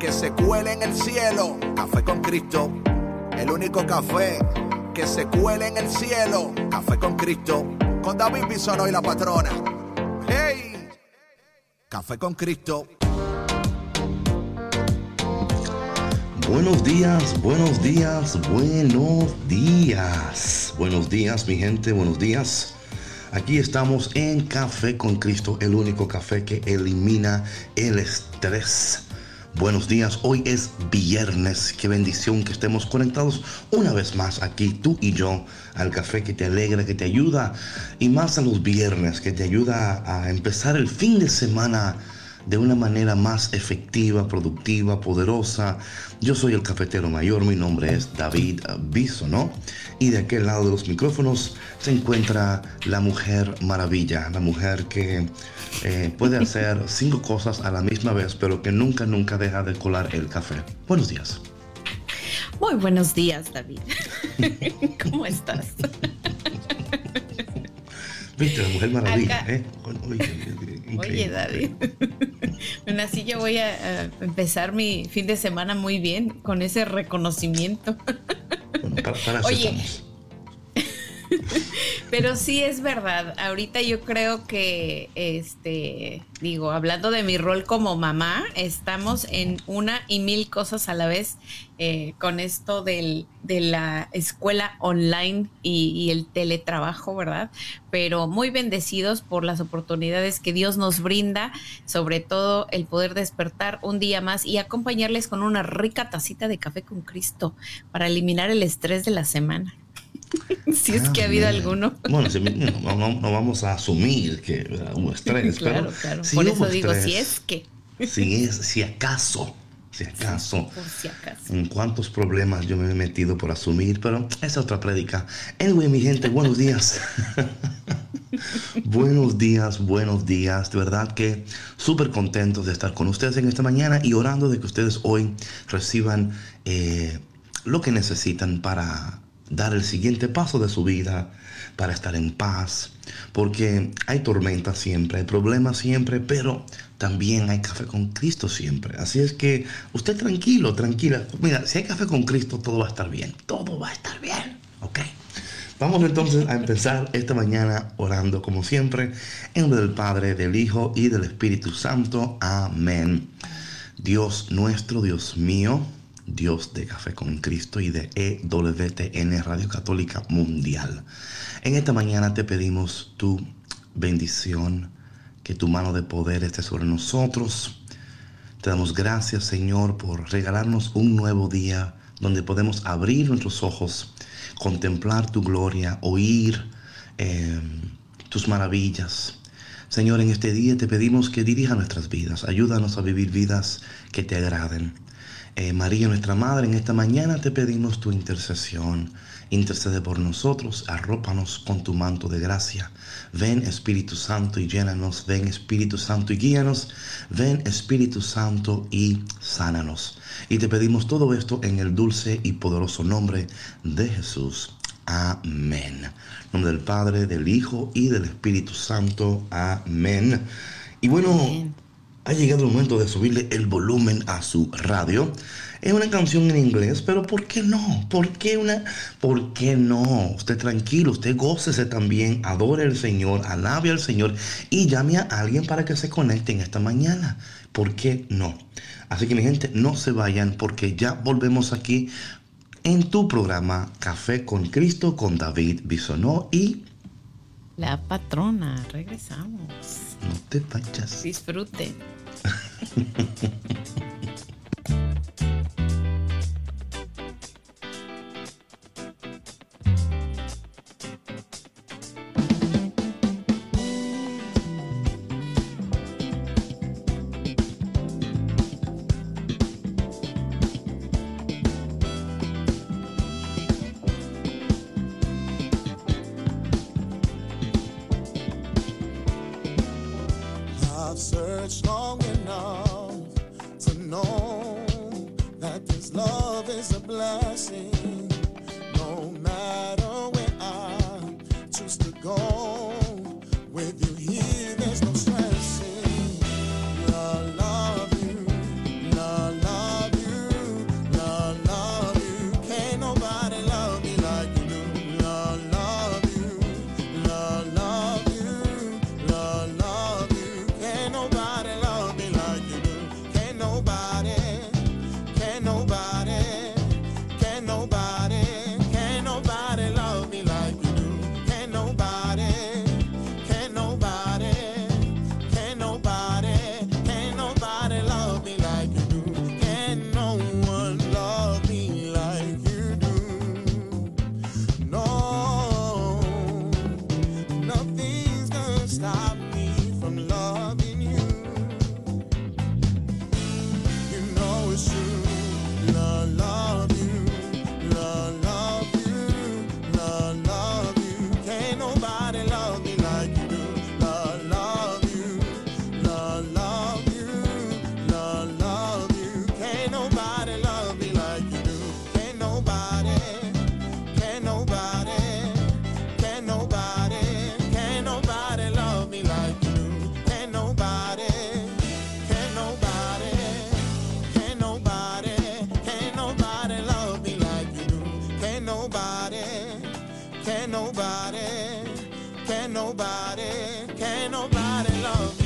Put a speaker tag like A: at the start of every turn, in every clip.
A: que se cuele en el cielo. Café con Cristo, el único café que se cuele en el cielo. Café con Cristo, con David Bisono y la patrona. ¡Hey! Café con Cristo.
B: Buenos días, buenos días, buenos días. Buenos días, mi gente, buenos días. Aquí estamos en Café con Cristo, el único café que elimina el estrés Buenos días, hoy es viernes, qué bendición que estemos conectados una vez más aquí, tú y yo, al café que te alegra, que te ayuda, y más a los viernes, que te ayuda a empezar el fin de semana de una manera más efectiva, productiva, poderosa. Yo soy el cafetero mayor, mi nombre es David Biso, ¿no? Y de aquel lado de los micrófonos se encuentra la mujer maravilla, la mujer que eh, puede hacer cinco cosas a la misma vez, pero que nunca, nunca deja de colar el café. Buenos días.
C: Muy buenos días, David. ¿Cómo estás?
B: Viste, la mujer maravilla, ¿eh?
C: Oye, David. bueno, así yo voy a, empezar mi fin de semana muy bien con ese reconocimiento.
B: bueno, para, para Oye,
C: Pero sí es verdad. Ahorita yo creo que, este, digo, hablando de mi rol como mamá, estamos en una y mil cosas a la vez eh, con esto del, de la escuela online y, el teletrabajo, ¿verdad? Pero muy bendecidos por las oportunidades que Dios nos brinda, sobre todo el poder despertar un día más y acompañarles con una rica tacita de café con Cristo para eliminar el estrés de la semana. si es que ha habido alguno.
B: Bueno, no, vamos a asumir que hubo estrés.
C: claro, claro. Por eso digo, si es que.
B: Si es, si acaso. Si acaso. si acaso. En cuántos problemas yo me he metido por asumir, pero esa es otra prédica. Anyway, mi gente, buenos días. buenos días, buenos días. De verdad que súper contentos de estar con ustedes en esta mañana y orando de que ustedes hoy reciban eh, lo que necesitan para dar el siguiente paso de su vida para estar en paz. Porque hay tormenta siempre, hay problemas siempre, pero también hay café con Cristo siempre. Así es que usted tranquilo, tranquila. Mira, si hay café con Cristo, todo va a estar bien. Todo va a estar bien. ¿Ok? Vamos entonces a empezar esta mañana orando como siempre en nombre del Padre, del Hijo y del Espíritu Santo. Amén. Dios nuestro, Dios mío Dios de Café con Cristo y de EWTN Radio Católica Mundial. En esta mañana te pedimos tu bendición, que tu mano de poder esté sobre nosotros. Te damos gracias, Señor, por regalarnos un nuevo día donde podemos abrir nuestros ojos, contemplar tu gloria, oír eh, tus maravillas. Señor, en este día te pedimos que dirija nuestras vidas, ayúdanos a vivir vidas que te agraden. Eh, María, nuestra Madre, en esta mañana te pedimos tu intercesión. Intercede por nosotros, arrópanos con tu manto de gracia. Ven Espíritu Santo y llénanos. Ven Espíritu Santo y guíanos. Ven Espíritu Santo y sánanos. Y te pedimos todo esto en el dulce y poderoso nombre de Jesús. Amén. Nombre del Padre, del Hijo y del Espíritu Santo. Amén. Y bueno, ha llegado el momento de subirle el volumen a su radio. Es una canción en inglés, pero ¿por qué no? ¿Por qué una? ¿Por qué no? Usted tranquilo, usted gócese también, adore al Señor, alabe al Señor y llame a alguien para que se conecten esta mañana. ¿Por qué no? Así que mi gente, no se vayan porque ya volvemos aquí en tu programa Café con Cristo con David Bisonó y
C: la patrona. Regresamos.
B: No te vayas.
C: Disfrute.
D: searched long enough to know that this love is a blessing. No matter where I choose to go.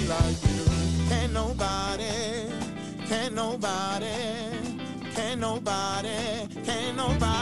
D: like you. Can't nobody, can't nobody, can't nobody, can't nobody.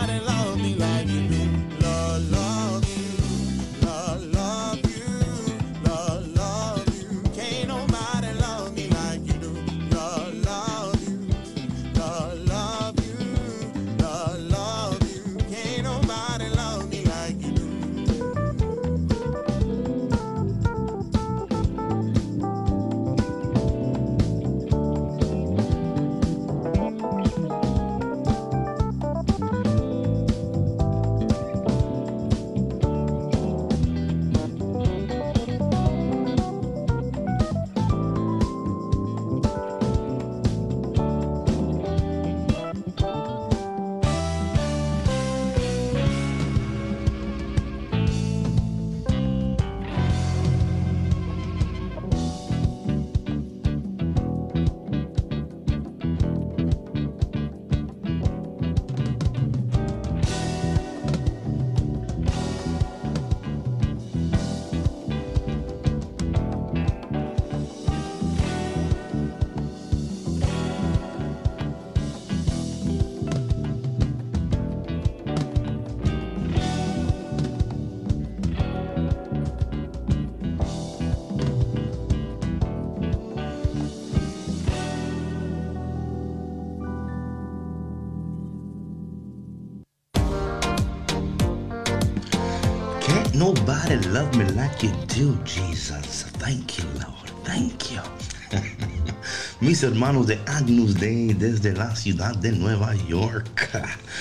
D: You do, Jesus. Thank you, Lord. Thank you. Mis hermanos de Agnus Day desde la ciudad de Nueva York.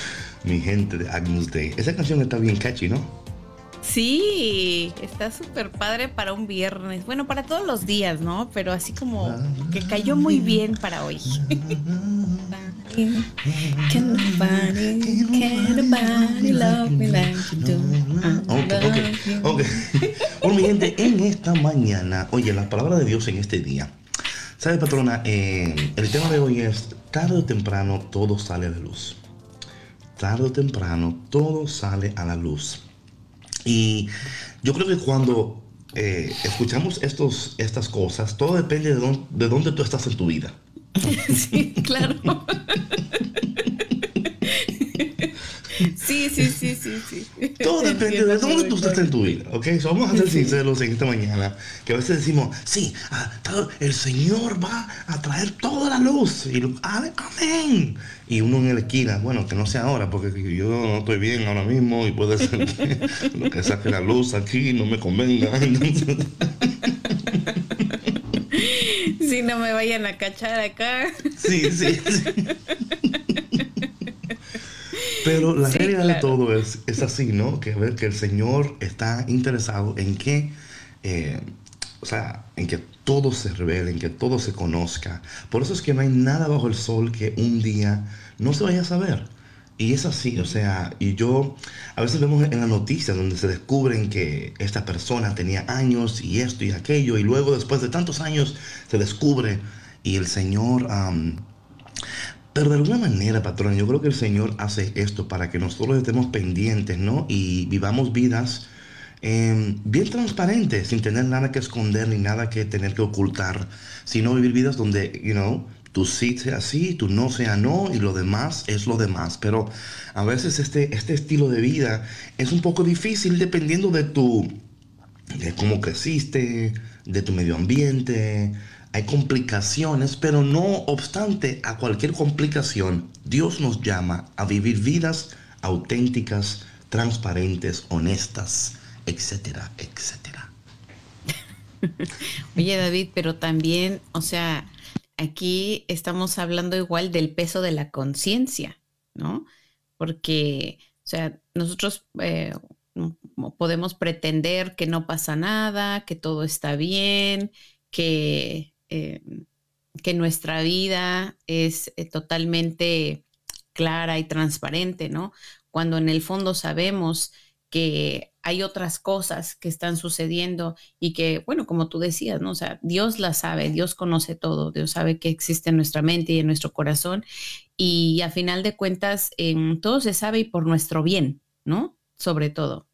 D: Mi gente de Agnus Day. Esa canción está bien catchy, ¿no?
C: Sí, está súper padre para un viernes. Bueno, para todos los días, ¿no? Pero así como que cayó muy bien para hoy. Can nobody, can nobody love me like you do.
D: Ok, ok, ok. Bueno, mi gente, en esta mañana, oye, la palabra de Dios en este día. ¿Sabe, patrona? Eh, el tema de hoy es, tarde o temprano todo sale a la luz. Tarde o temprano todo sale a la luz. Y yo creo que cuando eh, escuchamos estos, estas cosas, todo depende de dónde, de dónde tú estás en tu vida.
C: Sí, claro. Sí, sí, sí, sí, sí.
D: Todo depende de dónde tú estás en tu vida, ¿ok? vamos a ser sinceros en esta mañana, que a veces decimos, sí, ah, el Señor va a traer toda la luz, y amén. Y uno en la esquina, bueno, que no sea ahora, porque yo no estoy bien ahora mismo y puede ser que saque la luz aquí no me convenga.
C: Si no me vayan a cachar acá.
D: Sí, sí, sí. Pero la realidad de todo es, es así, ¿no? Que ver que el Señor está interesado en que, eh, o sea, en que todo se revele, en que todo se conozca. Por eso es que no hay nada bajo el sol que un día
B: no se vaya a saber. Y es así, o sea, y yo, a veces vemos en las noticias donde se descubren que esta persona tenía años y esto y aquello, y luego después de tantos años se descubre y el Señor... pero de alguna manera, patrón, yo creo que el Señor hace esto para que nosotros estemos pendientes, ¿no? Y vivamos vidas em, bien transparentes, sin tener nada que esconder ni nada que tener que ocultar, sino vivir vidas donde, you know, tu sí sea sí, tu no sea no y lo demás es lo demás. Pero a veces este, este estilo de vida es un poco difícil dependiendo de tu, de cómo creciste, de tu medio ambiente. Hay complicaciones, pero no obstante a cualquier complicación, Dios nos llama a vivir vidas auténticas, transparentes, honestas, etcétera, etcétera.
C: Oye David, pero también, o sea, aquí estamos hablando igual del peso de la conciencia, ¿no? Porque, o sea, nosotros eh, podemos pretender que no pasa nada, que todo está bien, que, eh, que nuestra vida es eh, totalmente clara y transparente, ¿no? Cuando en el fondo sabemos que hay otras cosas que están sucediendo y que, bueno, como tú decías, ¿no? O sea, Dios la sabe, Dios conoce todo, Dios sabe que existe en nuestra mente y en nuestro corazón y a final de cuentas en todo se sabe y por nuestro bien, ¿no? Sobre todo.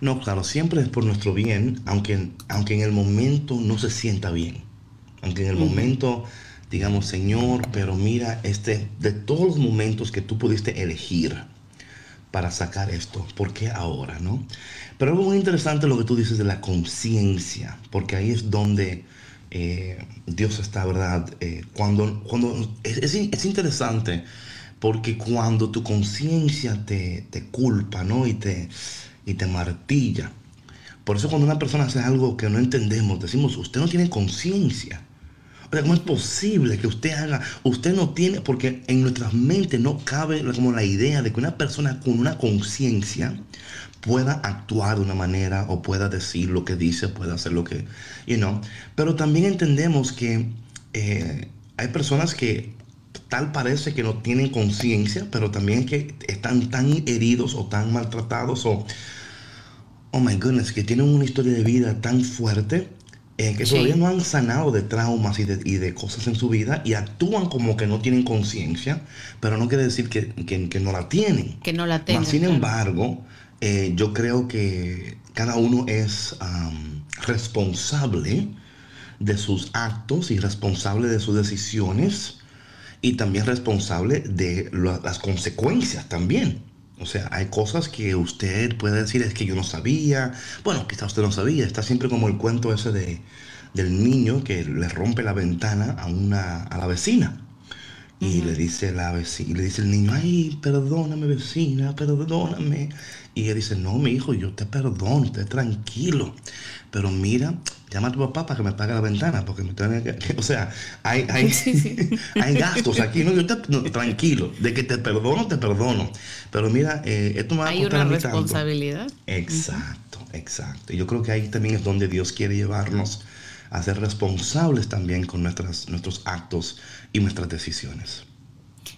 B: No, claro, siempre es por nuestro bien, aunque, aunque en el momento no se sienta bien, aunque en el momento digamos, Señor, pero mira, este, de todos los momentos que tú pudiste elegir, para sacar esto. ¿Por qué ahora, no? Pero algo muy interesante lo que tú dices de la conciencia, porque ahí es donde eh, Dios está, ¿verdad? Eh, cuando, cuando es, es, interesante, porque cuando tu conciencia te, te, culpa, ¿no? Y te, y te martilla. Por eso cuando una persona hace algo que no entendemos, decimos, usted no tiene conciencia. O sea, ¿cómo es posible que usted haga? Usted no tiene, porque en nuestras mentes no cabe como la idea de que una persona con una conciencia pueda actuar de una manera o pueda decir lo que dice, pueda hacer lo que, you know. Pero también entendemos que eh, hay personas que tal parece que no tienen conciencia, pero también que están tan heridos o tan maltratados o, oh my goodness, que tienen una historia de vida tan fuerte eh, que todavía no han sanado de traumas y de, cosas en su vida y actúan como que no tienen conciencia, pero no quiere decir que, no la tienen.
C: Que no la tienen.
B: Sin embargo, eh, yo creo que cada uno es responsable de sus actos y responsable de sus decisiones y también responsable de las consecuencias también. O sea, hay cosas que usted puede decir es que yo no sabía. Bueno, quizá usted no sabía. Está siempre como el cuento ese de, del niño que le rompe la ventana a, una, a la vecina. Y le dice la vecina, le dice el niño, ay, perdóname vecina, perdóname. Y ella dice, no, mi hijo, yo te perdono, esté tranquilo. Pero mira, llama a tu papá para que me pague la ventana, porque me tengo que... O sea, hay, hay, hay gastos aquí, ¿no? Yo te, tranquilo, de que te perdono, te perdono. Pero mira, eh, esto me va
C: Hay una responsabilidad.
B: Exacto, exacto. Y yo creo que ahí también es donde Dios quiere llevarnos a ser responsables también con nuestras, nuestros actos y nuestras decisiones.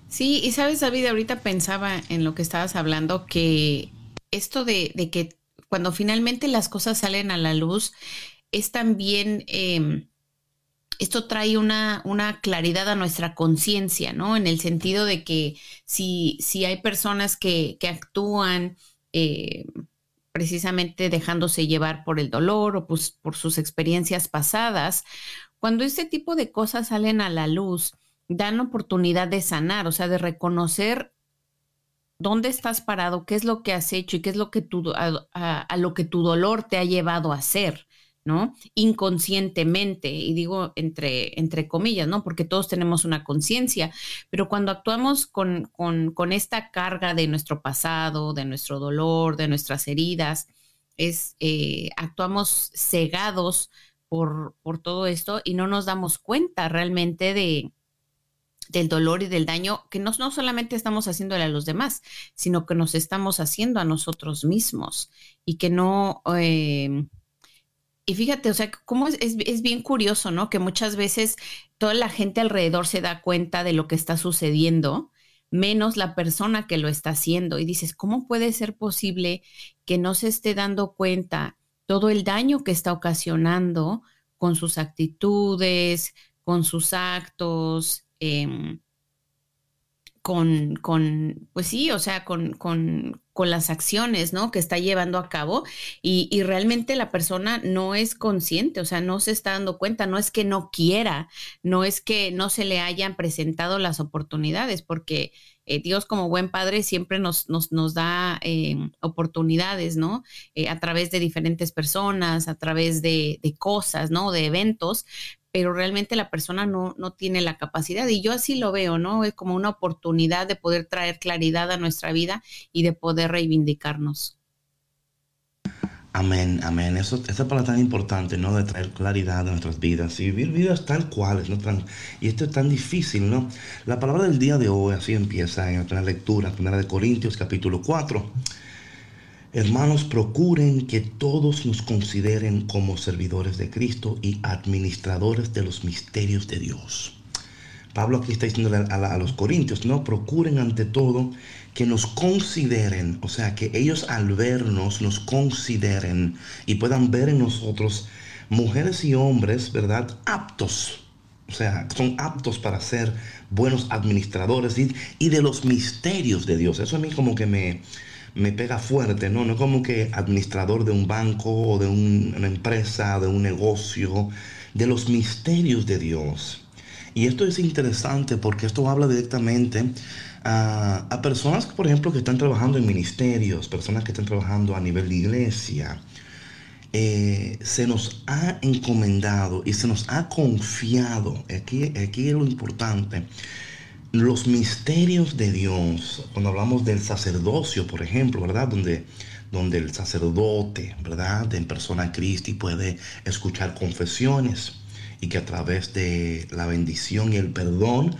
C: Sí, y sabes, David, ahorita pensaba en lo que estabas hablando, que esto de, que cuando finalmente las cosas salen a la luz, es también, em, esto trae una, una, claridad a nuestra conciencia, ¿no? En el sentido de que si, si hay personas que, que actúan eh, precisamente dejándose llevar por el dolor o pues, por sus experiencias pasadas, cuando este tipo de cosas salen a la luz, dan oportunidad de sanar, o sea, de reconocer dónde estás parado, qué es lo que has hecho y qué es lo que tu, a, lo que tu dolor te ha llevado a hacer. ¿no? Inconscientemente, y digo entre, entre comillas, ¿no? Porque todos tenemos una conciencia, pero cuando actuamos con, con, con, esta carga de nuestro pasado, de nuestro dolor, de nuestras heridas, es, eh, actuamos cegados por, por todo esto y no nos damos cuenta realmente de, del dolor y del daño que no, no solamente estamos haciéndole a los demás, sino que nos estamos haciendo a nosotros mismos y que no... Eh, y fíjate, o sea, cómo es, es, bien curioso, ¿no? Que muchas veces toda la gente alrededor se da cuenta de lo que está sucediendo menos la persona que lo está haciendo. Y dices, ¿cómo puede ser posible que no se esté dando cuenta todo el daño que está ocasionando con sus actitudes, con sus actos? Em, con, con, pues sí, o sea, con, con, con, las acciones, ¿no? Que está llevando a cabo y, y, realmente la persona no es consciente, o sea, no se está dando cuenta, no es que no quiera, no es que no se le hayan presentado las oportunidades, porque eh, Dios como buen padre siempre nos, nos, nos da eh, oportunidades, ¿no? Eh, a través de diferentes personas, a través de, de cosas, ¿no? De eventos, pero realmente la persona no, no tiene la capacidad. Y yo así lo veo, ¿no? Es como una oportunidad de poder traer claridad a nuestra vida y de poder reivindicarnos.
B: Amén, amén. Eso, esa palabra tan importante, ¿no? De traer claridad a nuestras vidas y vivir vidas tal cuales, ¿no? y esto es tan difícil, ¿no? La palabra del día de hoy así empieza en la lectura, primera de Corintios, capítulo 4. Hermanos, procuren que todos nos consideren como servidores de Cristo y administradores de los misterios de Dios. Pablo aquí está diciendo a, los corintios, no, procuren ante todo que nos consideren, o sea, que ellos al vernos nos consideren y puedan ver en nosotros mujeres y hombres, ¿verdad? Aptos. O sea, son aptos para ser buenos administradores y, y de los misterios de Dios. Eso a mí como que me, me pega fuerte, ¿no? No como que administrador de un banco o de una empresa, de un negocio, de los misterios de Dios. Y esto es interesante porque esto habla directamente a, a personas, por ejemplo, que están trabajando en ministerios, personas que están trabajando a nivel de iglesia. Eh, se nos ha encomendado y se nos ha confiado, aquí, aquí es lo importante, los misterios de Dios, cuando hablamos del sacerdocio, por ejemplo, ¿verdad? Donde, donde el sacerdote, ¿verdad? En persona Cristi puede escuchar confesiones y que a través de la bendición y el perdón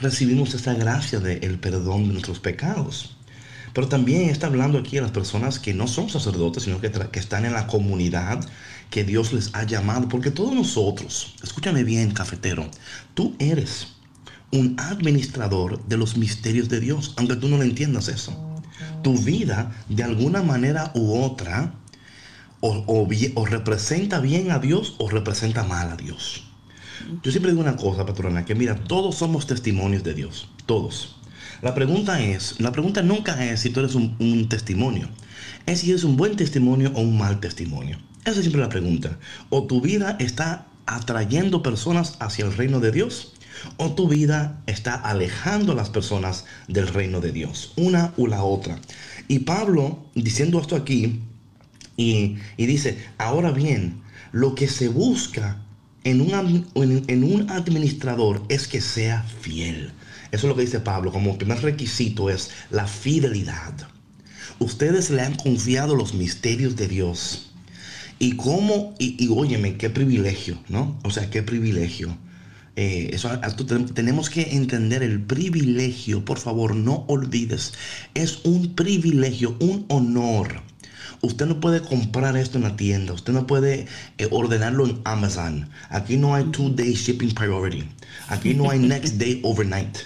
B: recibimos esa gracia del perdón de nuestros pecados. Pero también está hablando aquí a las personas que no son sacerdotes, sino que están en la comunidad que Dios les ha llamado. Porque todos nosotros, escúchame bien, cafetero, tú eres un administrador de los misterios de Dios, aunque tú no lo entiendas eso. Tu vida, de alguna manera u otra, o, o, representa bien a Dios o representa mal a Dios. Yo siempre digo una cosa, patrona, que mira, todos somos testimonios de Dios, todos. La pregunta es, la pregunta nunca es si tú eres un, un testimonio, es si eres un buen testimonio o un mal testimonio. Esa es siempre la pregunta. O tu vida está atrayendo personas hacia el reino de Dios, o tu vida está alejando a las personas del reino de Dios, una u la otra. Y Pablo, diciendo esto aquí, y, dice, ahora bien, lo que se busca en un, en un administrador es que sea fiel. Eso es lo que dice Pablo, como primer requisito es la fidelidad. Ustedes le han confiado los misterios de Dios. Y cómo, y, y óyeme, qué privilegio, ¿no? O sea, qué privilegio eh, eso, tenemos que entender el privilegio, por favor, no olvides. Es un privilegio, un honor. Usted no puede comprar esto en la tienda, usted no puede eh, ordenarlo en Amazon. Aquí no hay two day shipping priority. Aquí no hay next day overnight.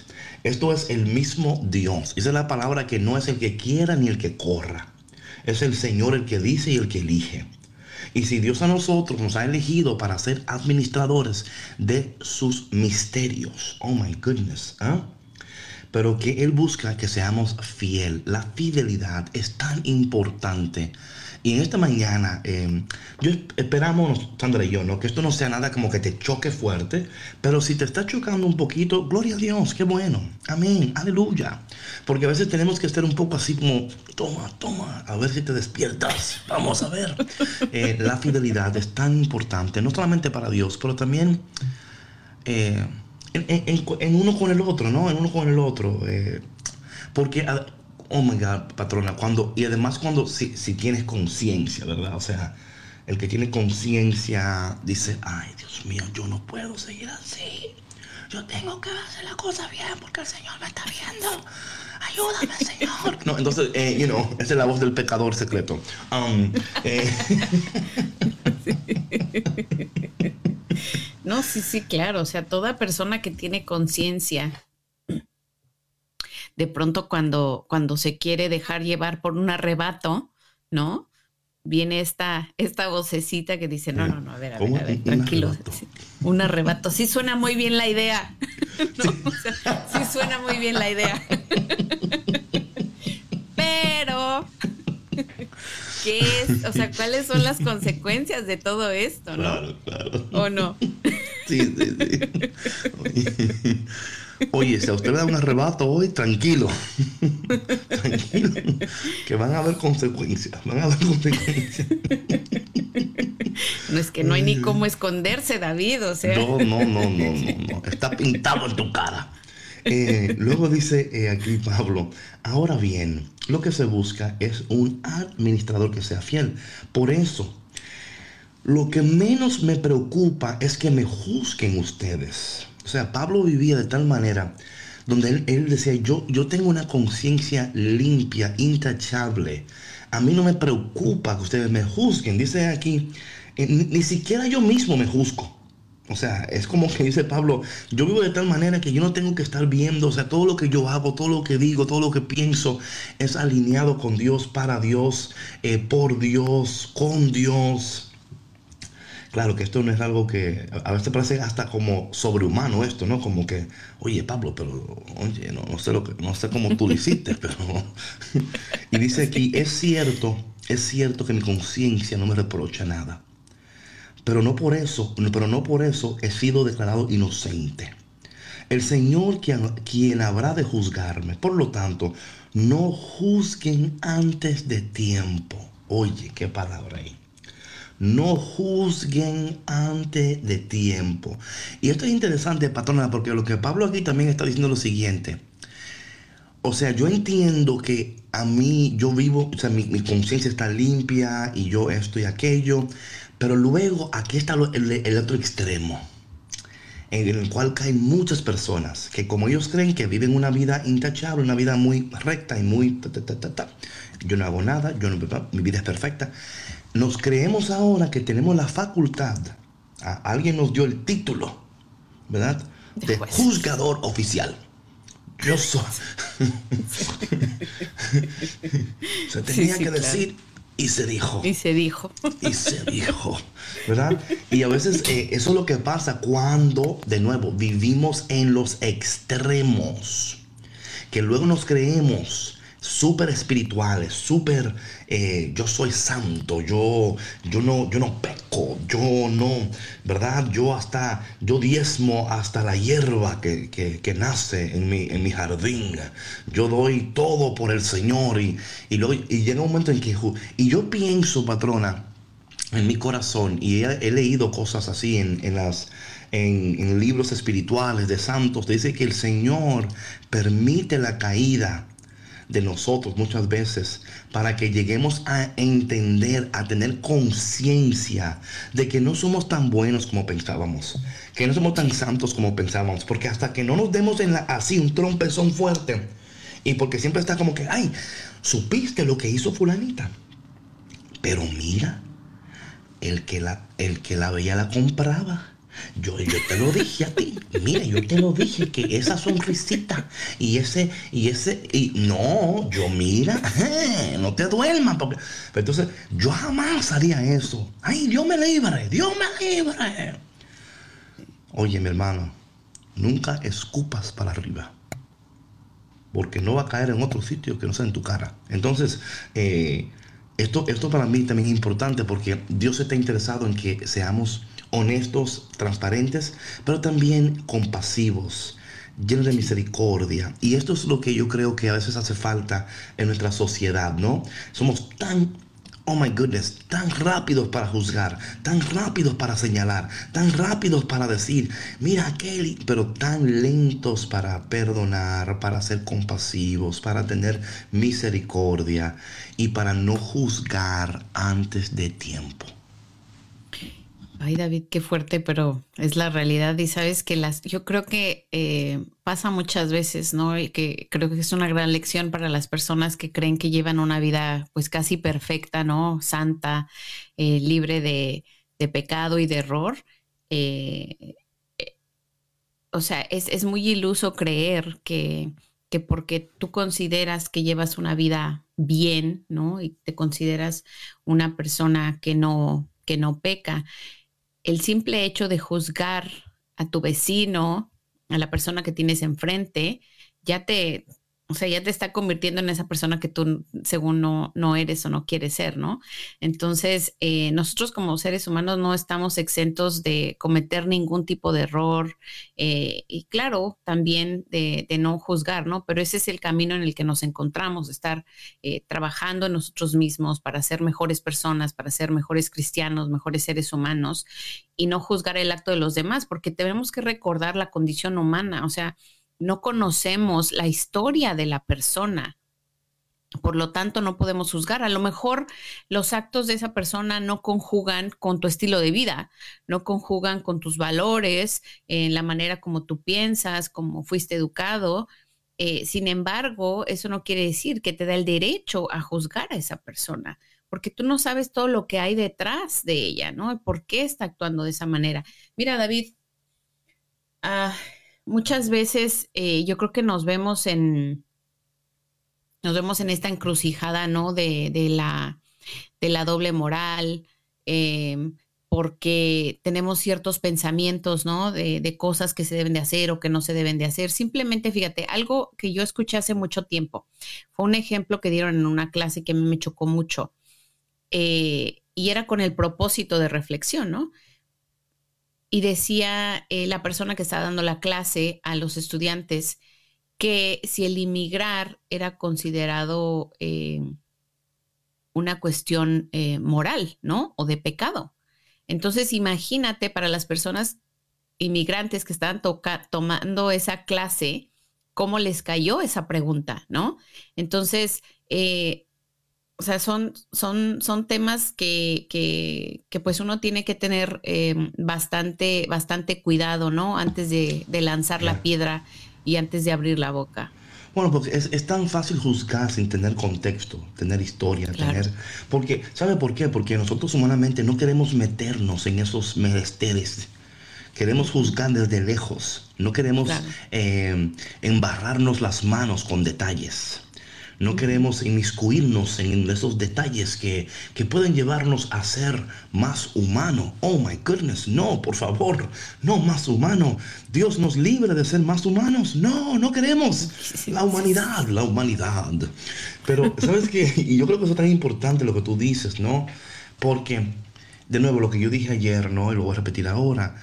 B: Esto es el mismo Dios. Esa es la palabra que no es el que quiera ni el que corra. Es el Señor el que dice y el que elige. Y si Dios a nosotros nos ha elegido para ser administradores de sus misterios, oh my goodness, ¿ah? pero que Él busca que seamos fiel. La fidelidad es tan importante y en esta mañana, eh, yo esperamos, Sandra y yo, ¿no? que esto no sea nada como que te choque fuerte, pero si te está chocando un poquito, gloria a Dios, qué bueno, amén, aleluya. Porque a veces tenemos que estar un poco así como, toma, toma, a ver si te despiertas, vamos a ver. Eh, la fidelidad es tan importante, no solamente para Dios, pero también eh, en, uno con el otro, ¿no? En uno con el otro. porque oh my God, patrona, cuando, y además cuando, si, si tienes conciencia, ¿verdad? O sea, el que tiene conciencia dice, ay, Dios mío, yo no puedo seguir así. Yo tengo que hacer la cosa bien porque el Señor me está viendo. Ayúdame, Señor. No, entonces, eh, you know, esa es la voz del pecador secreto. Um, eh.
C: No, sí, sí, claro. O sea, toda persona que tiene conciencia de pronto cuando, cuando se quiere dejar llevar por un arrebato, ¿no? Viene esta, esta vocecita que dice, no, no, no, a ver, a ver, a ver, tranquilo. Un arrebato. Sí suena muy bien la idea. sí suena muy bien la idea. Pero ¿Qué es? O sea, ¿cuáles son las consecuencias de todo esto, no? Claro, claro. ¿O no? Sí, sí,
B: sí. Oye, si a usted le da un arrebato hoy, tranquilo. tranquilo. Que van a haber consecuencias. Van a haber consecuencias.
C: No es que no hay ni cómo esconderse, David, o sea.
B: No, no, no, no, no. Está pintado en tu cara. Eh, luego dice eh, aquí Pablo, ahora bien, lo que se busca es un administrador que sea fiel. Por eso, lo que menos me preocupa es que me juzguen ustedes. O sea, Pablo vivía de tal manera donde él, decía, yo, yo tengo una conciencia limpia, intachable. A mí no me preocupa que ustedes me juzguen. Dice aquí, eh, ni siquiera yo mismo me juzgo. O sea, es como que dice Pablo, yo vivo de tal manera que yo no tengo que estar viendo, o sea, todo lo que yo hago, todo lo que digo, todo lo que pienso es alineado con Dios, para Dios, eh, por Dios, con Dios. Claro que esto no es algo que a veces parece hasta como sobrehumano esto, ¿no? Como que, oye Pablo, pero oye, no, no sé lo que, no sé cómo tú lo hiciste, pero. y dice aquí, es cierto, es cierto que mi conciencia no me reprocha nada. Pero no por eso, pero no por eso he sido declarado inocente. El Señor quien, quien habrá de juzgarme. Por lo tanto, no juzguen antes de tiempo. Oye, qué palabra ahí. No juzguen antes de tiempo. Y esto es interesante, patrona, porque lo que Pablo aquí también está diciendo lo siguiente. O sea, yo entiendo que a mí, yo vivo, o sea, mi, mi conciencia está limpia y yo esto y aquello. Pero luego aquí está el, otro extremo, en el cual caen muchas personas que como ellos creen que viven una vida intachable, una vida muy recta y muy... yo no hago nada, yo no, mi vida es perfecta. Nos creemos ahora que tenemos la facultad, alguien nos dio el título, ¿verdad? De juzgador oficial. Yo soy. Se tenía que decir y se dijo.
C: Y se dijo.
B: Y se dijo. ¿Verdad? Y a veces eh, eso es lo que pasa cuando, de nuevo, vivimos en los extremos. Que luego nos creemos súper espirituales, súper, eh, yo soy santo, yo, yo, no, yo no peco, yo no, ¿verdad? Yo hasta, yo diezmo hasta la hierba que, que, nace en mi, en mi jardín, yo doy todo por el Señor y, y, y llega un momento en que, y yo pienso, patrona, en mi corazón, y he, leído cosas así en, en las... En, en, libros espirituales de santos, dice que el Señor permite la caída de nosotros muchas veces para que lleguemos a entender, a tener conciencia de que no somos tan buenos como pensábamos, que no somos tan santos como pensábamos, porque hasta que no nos demos en la, así un trompezón fuerte, y porque siempre está como que, ay, supiste lo que hizo fulanita, pero mira, el que la, el que la veía la compraba. Yo, yo te lo dije a ti. Mira, yo te lo dije que esa sonrisita y ese, y ese, y no, yo mira, no te duermas. Porque, entonces, yo jamás haría eso. Ay, Dios me libre, Dios me libre. Oye, mi hermano, nunca escupas para arriba. Porque no va a caer en otro sitio que no sea en tu cara. Entonces, eh, esto, esto para mí también es importante porque Dios está interesado en que seamos honestos, transparentes, pero también compasivos, llenos de misericordia. Y esto es lo que yo creo que a veces hace falta en nuestra sociedad, ¿no? Somos tan oh my goodness, tan rápidos para juzgar, tan rápidos para señalar, tan rápidos para decir, mira aquel, pero tan lentos para perdonar, para ser compasivos, para tener misericordia y para no juzgar antes de tiempo.
C: Ay, David, qué fuerte, pero es la realidad. Y sabes que las, yo creo que eh, pasa muchas veces, ¿no? Y que creo que es una gran lección para las personas que creen que llevan una vida, pues casi perfecta, ¿no? Santa, eh, libre de, pecado y de error. Eh, o sea, es, es, muy iluso creer que, que porque tú consideras que llevas una vida bien, ¿no? Y te consideras una persona que no, que no peca, el simple hecho de juzgar a tu vecino, a la persona que tienes enfrente, ya te, o sea, ya te está convirtiendo en esa persona que tú según no, no eres o no quieres ser, ¿no? Entonces, eh, nosotros como seres humanos no estamos exentos de cometer ningún tipo de error eh, y claro, también de, no juzgar, ¿no? Pero ese es el camino en el que nos encontramos, estar eh, trabajando en nosotros mismos para ser mejores personas, para ser mejores cristianos, mejores seres humanos y no juzgar el acto de los demás, porque tenemos que recordar la condición humana, o sea, no conocemos la historia de la persona. Por lo tanto, no podemos juzgar. A lo mejor los actos de esa persona no conjugan con tu estilo de vida, no conjugan con tus valores, en la manera como tú piensas, como fuiste educado. Eh, sin embargo, eso no quiere decir que te da el derecho a juzgar a esa persona, porque tú no sabes todo lo que hay detrás de ella, ¿no? ¿Por qué está actuando de esa manera? Mira, David, ah, muchas veces eh, yo creo que nos vemos en, nos vemos en esta encrucijada, ¿no? De, de la, de la doble moral, em, porque tenemos ciertos pensamientos, ¿no? De, de, cosas que se deben de hacer o que no se deben de hacer. Simplemente, fíjate, algo que yo escuché hace mucho tiempo, fue un ejemplo que dieron en una clase que a mí me chocó mucho, eh, y era con el propósito de reflexión, ¿no? Y decía eh, la persona que estaba dando la clase a los estudiantes que si el inmigrar era considerado eh, una cuestión eh, moral, ¿no? O de pecado. Entonces, imagínate para las personas inmigrantes que estaban tomando esa clase, cómo les cayó esa pregunta, ¿no? Entonces, o sea, son, son, son temas que, que, pues uno tiene que tener em, bastante, bastante cuidado, ¿no? Antes de, lanzar la piedra y antes de abrir la boca.
B: Bueno, porque es, tan fácil juzgar sin tener contexto, tener historia, tener... Porque, ¿sabe por qué? Porque nosotros humanamente no queremos meternos en esos menesteres. Queremos juzgar desde lejos. No queremos em, embarrarnos las manos con detalles. No queremos inmiscuirnos en esos detalles que, pueden llevarnos a ser más humano. Oh my goodness, no, por favor, no más humano. Dios nos libre de ser más humanos. No, no queremos. La humanidad, la humanidad. Pero, ¿sabes qué? Y yo creo que eso es tan importante lo que tú dices, ¿no? Porque, de nuevo, lo que yo dije ayer, ¿no? Y lo voy a repetir ahora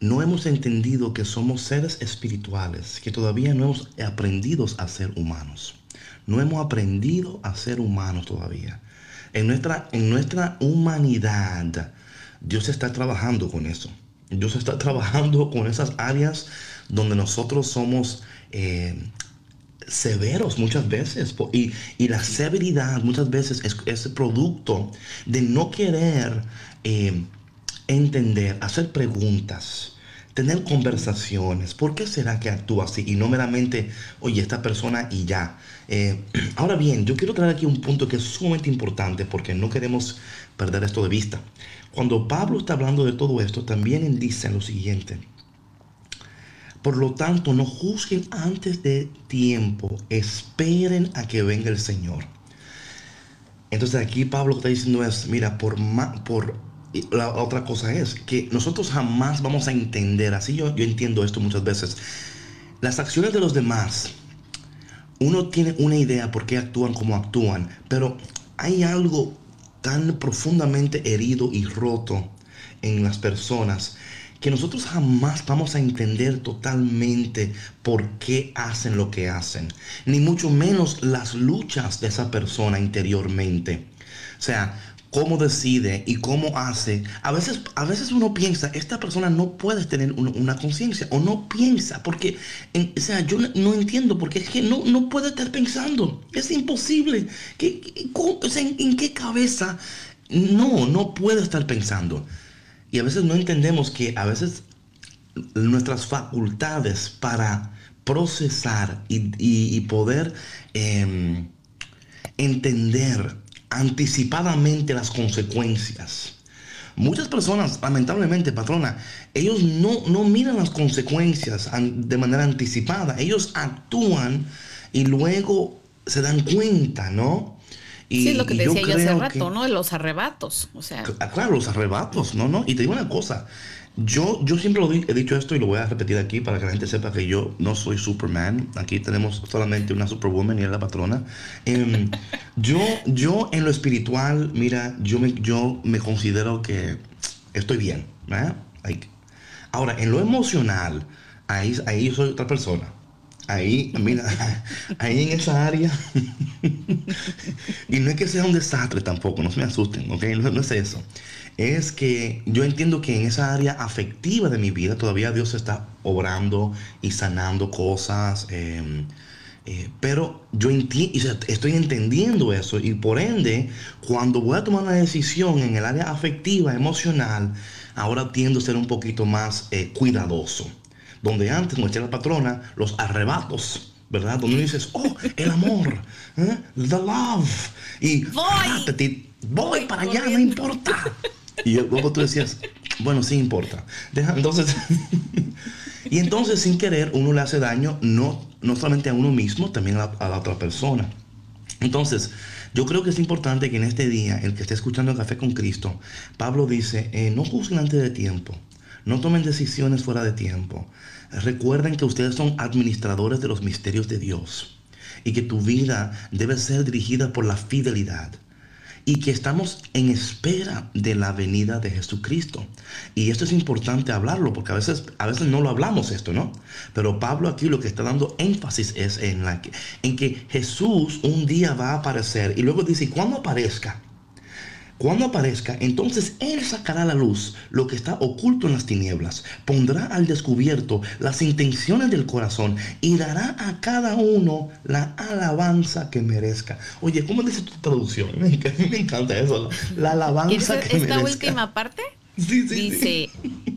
B: no hemos entendido que somos seres espirituales, que todavía no hemos aprendido a ser humanos. No hemos aprendido a ser humanos todavía. En nuestra, en nuestra humanidad, Dios está trabajando con eso. Dios está trabajando con esas áreas donde nosotros somos eh, severos muchas veces. Y, la severidad muchas veces es, producto de no querer eh, entender, hacer preguntas tener conversaciones. ¿Por qué será que actúa así? Y no meramente, oye, esta persona y ya. Eh, ahora bien, yo quiero traer aquí un punto que es sumamente importante porque no queremos perder esto de vista. Cuando Pablo está hablando de todo esto, también él dice lo siguiente. Por lo tanto, no juzguen antes de tiempo, esperen a que venga el Señor. Entonces aquí Pablo está diciendo es, mira, por, por y la otra cosa es que nosotros jamás vamos a entender, así yo, yo entiendo esto muchas veces, las acciones de los demás, uno tiene una idea por qué actúan como actúan, pero hay algo tan profundamente herido y roto en las personas que nosotros jamás vamos a entender totalmente por qué hacen lo que hacen, ni mucho menos las luchas de esa persona interiormente. O sea, cómo decide y cómo hace, a veces, a veces uno piensa, esta persona no puede tener una, conciencia o no piensa, porque, o sea, yo no entiendo, porque es que no, no puede estar pensando, es imposible. ¿Qué, ¿En qué cabeza? No, no puede estar pensando. Y a veces no entendemos que a veces nuestras facultades para procesar y, poder em, entender anticipadamente las consecuencias. Muchas personas, lamentablemente, patrona, ellos no, no miran las consecuencias de manera anticipada. Ellos actúan y luego se dan cuenta, ¿no?
C: Y, sí, lo que decía yo, hace rato, ¿no? De los arrebatos, o sea.
B: Claro, los arrebatos, ¿no? no Y te digo una cosa, yo, yo siempre lo he dicho esto y lo voy a repetir aquí para que la gente sepa que yo no soy Superman. Aquí tenemos solamente una Superwoman y es la patrona. Em, yo, yo en lo espiritual, mira, yo me, yo me considero que estoy bien. ¿eh? ahora, en lo emocional, ahí, ahí soy otra persona. Ahí, mira, ahí en esa área. y no es que sea un desastre tampoco, no se me asusten, ¿ok? No, es eso. Es que yo entiendo que en esa área afectiva de mi vida todavía Dios está obrando y sanando cosas. Em, eh, pero yo estoy entendiendo eso y por ende, cuando voy a tomar una decisión en el área afectiva, emocional, ahora tiendo a ser un poquito más eh, cuidadoso donde antes, como decía la patrona, los arrebatos, ¿verdad? Donde dices, oh, el amor, ¿eh? the love, y voy, voy para allá, no importa. Y luego tú decías, bueno, sí importa. entonces, y entonces sin querer uno le hace daño no, no solamente a uno mismo, también a la, otra persona. Entonces, yo creo que es importante que en este día, el que esté escuchando Café con Cristo, Pablo dice, eh, no juzguen antes de tiempo. No tomen decisiones fuera de tiempo. Recuerden que ustedes son administradores de los misterios de Dios y que tu vida debe ser dirigida por la fidelidad y que estamos en espera de la venida de Jesucristo. Y esto es importante hablarlo porque a veces, a veces no lo hablamos esto, ¿no? Pero Pablo aquí lo que está dando énfasis es en, la que, en que Jesús un día va a aparecer y luego dice, cuando aparezca, cuando aparezca, entonces Él sacará a la luz lo que está oculto en las tinieblas, pondrá al descubierto las intenciones del corazón y dará a cada uno la alabanza que merezca. Oye, ¿cómo dice tu traducción? Me encanta eso, la, alabanza que merezca.
C: ¿Esta última parte? Dice,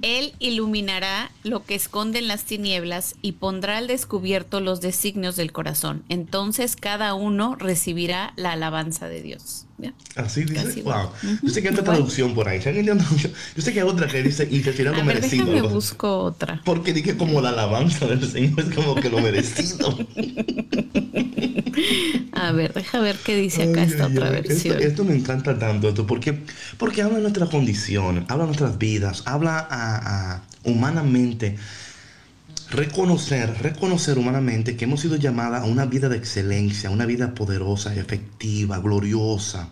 C: Él iluminará lo que esconde en las tinieblas y pondrá al descubierto los designios del corazón. Entonces cada uno recibirá la alabanza de Dios.
B: Así dice. wow. Yo sé que hay otra traducción por ahí. Yo sé que hay otra que dice y recibirá lo merecido.
C: Déjame busco otra.
B: Porque dije como la alabanza del Señor es como que lo merecido.
C: A ver, deja ver qué dice acá esta otra versión.
B: Esto, me encanta tanto, esto, porque, porque habla de nuestra condición, habla de nuestras vidas, habla a, humanamente reconocer, reconocer humanamente que hemos sido llamadas a una vida de excelencia, una vida poderosa, efectiva, gloriosa,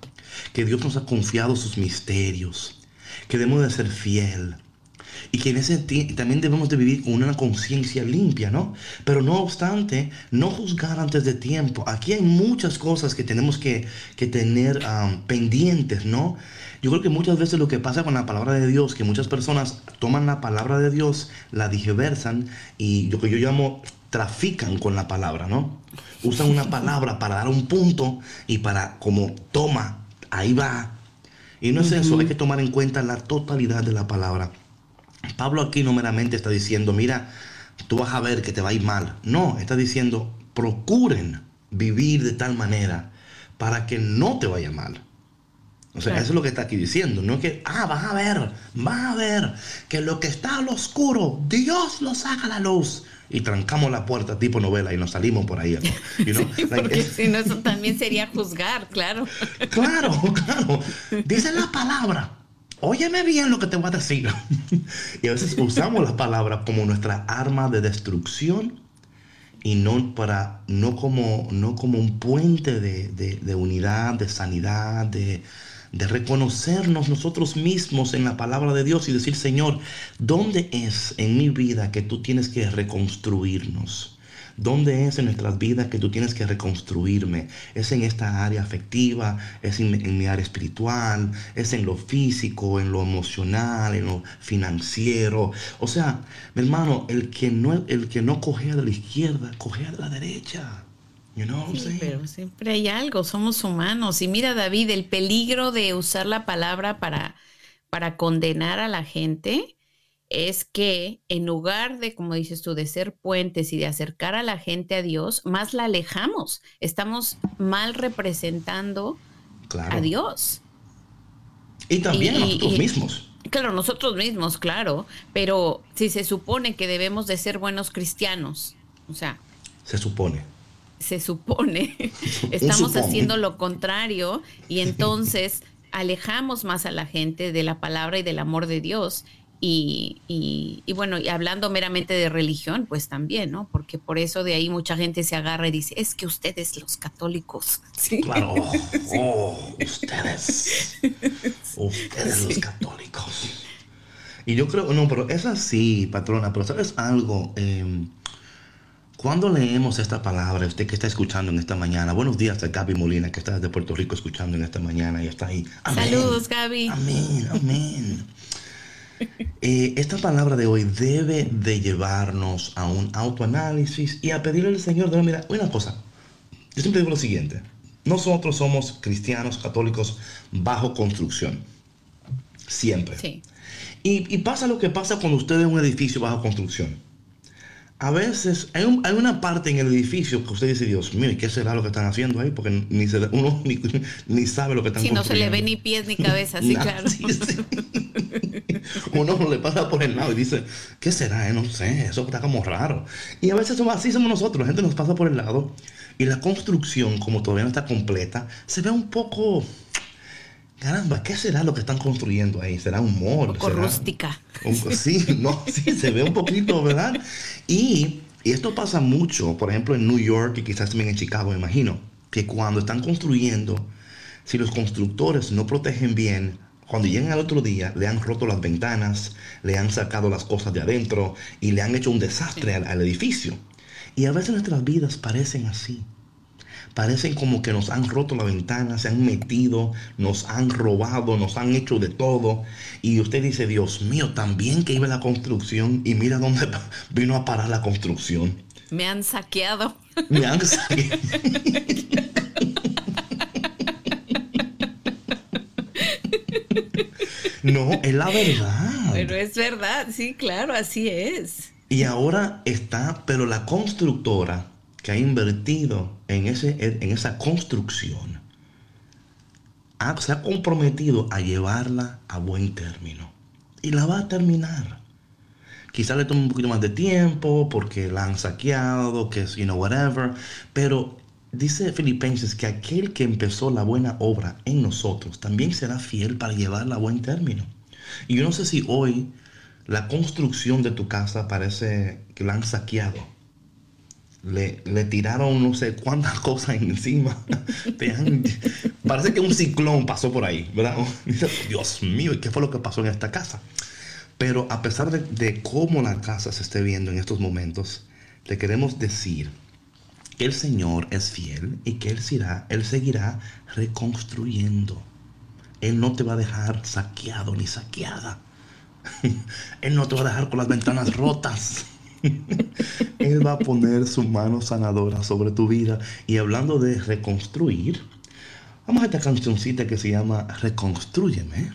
B: que Dios nos ha confiado sus misterios, que debemos de ser fiel, y que en ese también debemos de vivir con una conciencia limpia, ¿no? Pero no obstante, no juzgar antes de tiempo. Aquí hay muchas cosas que tenemos que, tener pendientes, ¿no? Yo creo que muchas veces lo que pasa con la palabra de Dios, que muchas personas toman la palabra de Dios, la digiversan y lo que yo llamo trafican con la palabra, ¿no? Usan una palabra para dar un punto y para como toma, ahí va. Y no es eso, hay que tomar en cuenta la totalidad de la palabra. Pablo aquí no meramente está diciendo, mira, tú vas a ver que te va a ir mal. No, está diciendo, procuren vivir de tal manera para que no te vaya mal. O sea, eso es lo que está aquí diciendo. No es que, ah, vas a ver, vas a ver que lo que está al oscuro, Dios lo saca a la luz. Y trancamos la puerta tipo novela y nos salimos por ahí.
C: porque si no, eso también sería juzgar, claro.
B: Claro, claro. Dice la palabra óyeme bien lo que te voy a decir. y a veces usamos las palabras como nuestra arma de destrucción y no, para, no, como, no como un puente de, unidad, de sanidad, de, de reconocernos nosotros mismos en la palabra de Dios y decir, Señor, ¿dónde es en mi vida que tú tienes que reconstruirnos? ¿Dónde es en nuestras vidas que tú tienes que reconstruirme? ¿Es en esta área afectiva? ¿Es en, mi área espiritual? ¿Es en lo físico, en lo emocional, en lo financiero? O sea, mi hermano, el que no, el que no cogea de la izquierda, cogea de la derecha. You know
C: sí, pero siempre hay algo, somos humanos. Y mira, David, el peligro de usar la palabra para, para condenar a la gente es que en lugar de, como dices tú, de ser puentes y de acercar a la gente a Dios, más la alejamos. Estamos mal representando a Dios.
B: Y también a nosotros mismos.
C: Claro, nosotros mismos, claro, pero si se supone que debemos de ser buenos cristianos, o sea.
B: Se supone.
C: Se supone, estamos haciendo lo contrario y entonces alejamos más a la gente de la palabra y del amor de Dios. Y, y, bueno, y hablando meramente de religión, pues también, ¿no? Porque por eso de ahí mucha gente se agarra y dice, es que ustedes los católicos.
B: ¿Sí? Claro, oh, ustedes, ustedes los católicos. Y yo creo, no, pero es así, patrona, pero ¿sabes algo? Eh, cuando leemos esta palabra, usted que está escuchando en esta mañana, buenos días a Gaby Molina, que está desde Puerto Rico escuchando en esta mañana y está ahí.
C: Saludos, Gaby.
B: Amén, amén. Eh, esta palabra de hoy debe de llevarnos a un autoanálisis y a pedirle al Señor, de, mira, una cosa, yo siempre digo lo siguiente, nosotros somos cristianos católicos bajo construcción, siempre. Sí. Y, y pasa lo que pasa cuando usted es un edificio bajo construcción a veces hay, una parte en el edificio que usted dice, Dios mío, ¿qué será lo que están haciendo ahí? Porque ni uno ni, sabe lo que están haciendo. Si
C: no se le ve ni pies ni cabeza, sí, claro.
B: Uno le pasa por el lado y dice, ¿qué será? Eh? No sé, eso está como raro. Y a veces somos, así somos nosotros, la gente nos pasa por el lado y la construcción, como todavía no está completa, se ve un poco caramba, ¿qué será lo que están construyendo ahí? ¿Será un mall? Un
C: poco rústica.
B: sí, no, sí, se ve un poquito, ¿verdad? Y, esto pasa mucho, por ejemplo, en New York y quizás también en Chicago, me imagino, que cuando están construyendo, si los constructores no protegen bien, cuando llegan al otro día, le han roto las ventanas, le han sacado las cosas de adentro y le han hecho un desastre al edificio. Y a veces nuestras vidas parecen así parecen como que nos han roto la ventana, se han metido, nos han robado, nos han hecho de todo. Y usted dice, Dios mío, también que iba la construcción y mira dónde vino a parar la construcción.
C: Me han saqueado.
B: Me han saqueado. No, es la verdad.
C: Pero es verdad, sí, claro, así es.
B: Y ahora está, pero la constructora que ha invertido en, ese, en esa construcción se ha comprometido a llevarla a buen término. Y la va a terminar. Quizá le tome un poquito más de tiempo porque la han saqueado, que es, you know, whatever. Pero dice Filipenses que aquel que empezó la buena obra en nosotros también será fiel para llevarla a buen término. Y yo no sé si hoy la construcción de tu casa parece que la han saqueado le, tiraron no sé cuántas cosas encima. parece que un ciclón pasó por ahí, ¿verdad? Dios mío, ¿y qué fue lo que pasó en esta casa? Pero a pesar de, cómo la casa se esté viendo en estos momentos, te queremos decir que el Señor es fiel y que Él, Él seguirá reconstruyendo. Él no te va a dejar saqueado ni saqueada. Él no te va a dejar con las ventanas rotas. Él va a poner su mano sanadora sobre tu vida. Y hablando de reconstruir, vamos a esta cancioncita que se llama Reconstrúyeme,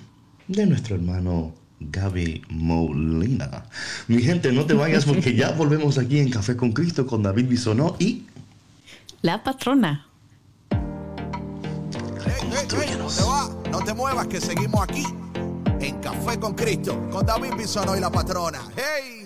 B: de nuestro hermano Gaby Molina. Mi gente, no te vayas porque ya volvemos aquí en Café con Cristo con David Bisonó y...
C: La patrona.
A: no te muevas que seguimos aquí en Café con Cristo con David Bisonó y la patrona. ¡Hey!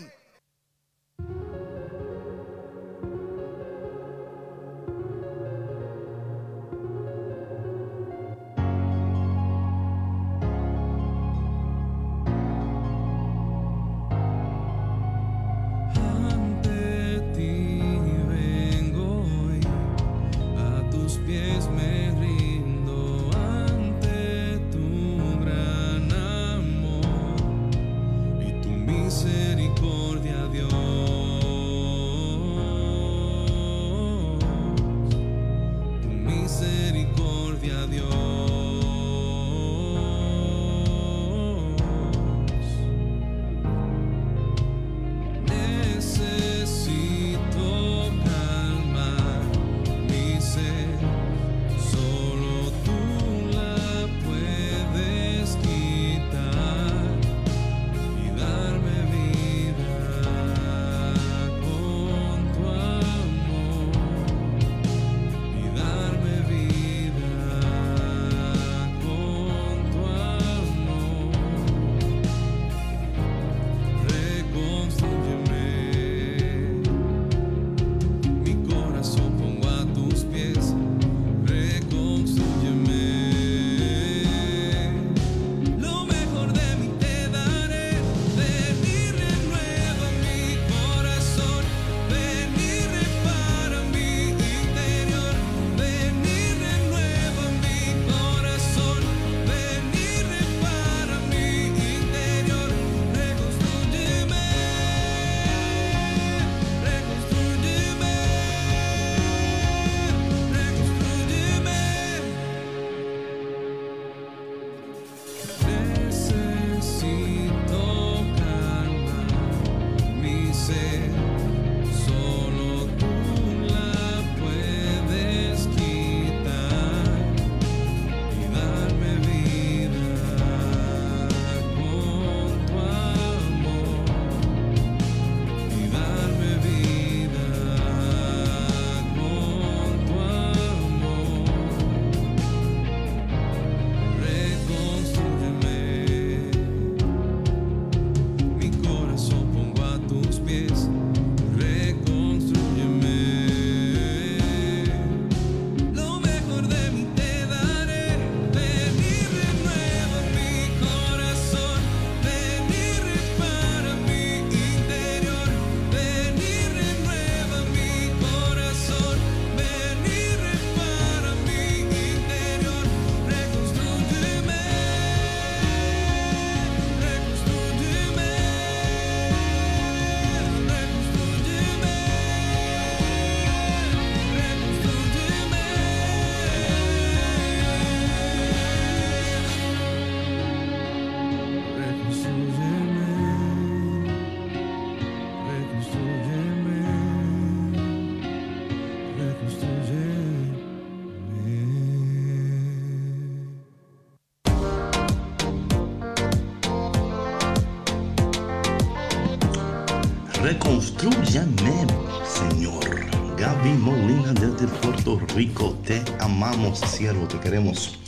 B: Puerto Rico, te amamos, siervo, te queremos.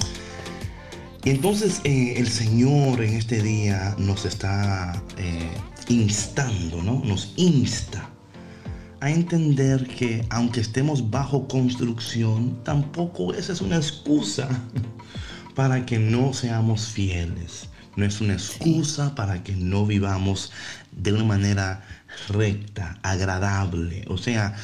B: Entonces eh, el Señor en este día nos está eh, instando, ¿no? Nos insta a entender que aunque estemos bajo construcción, tampoco esa es una excusa para que no seamos fieles. No es una excusa para que no vivamos de una manera recta, agradable. O sea,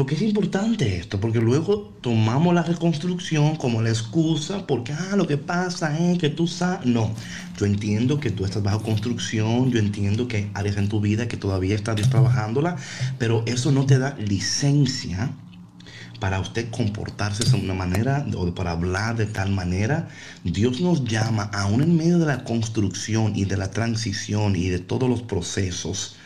B: porque es importante esto, porque luego tomamos la reconstrucción como la excusa, porque, ah, lo que pasa es que tú sabes, no, yo entiendo que tú estás bajo construcción, yo entiendo que hay áreas en tu vida que todavía estás trabajándola, pero eso no te da licencia para usted comportarse de una manera o para hablar de tal manera. Dios nos llama, aún en medio de la construcción y de la transición y de todos los procesos,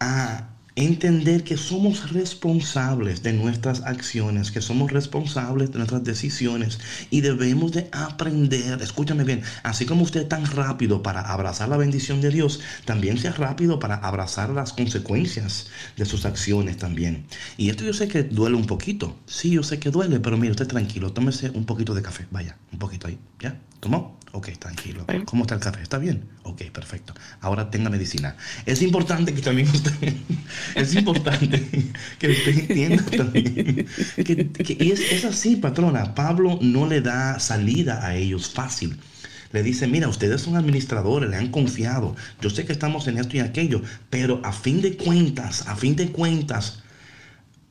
B: a entender que somos responsables de nuestras acciones, que somos responsables de nuestras decisiones y debemos de aprender, escúchame bien, así como usted es tan rápido para abrazar la bendición de Dios, también sea rápido para abrazar las consecuencias de sus acciones también. Y esto yo sé que duele un poquito, sí, yo sé que duele, pero mire, usted tranquilo, tómese un poquito de café, vaya, un poquito ahí, ¿ya? ¿Tomó? Ok, tranquilo. ¿Cómo está el café? ¿Está bien? Ok, perfecto. Ahora tenga medicina. Es importante que también usted, es importante que usted entienda también. Que, y es, es así, patrona. Pablo no le da salida a ellos fácil. Le dice, mira, ustedes son administradores, le han confiado. Yo sé que estamos en esto y aquello, pero a fin de cuentas, a fin de cuentas,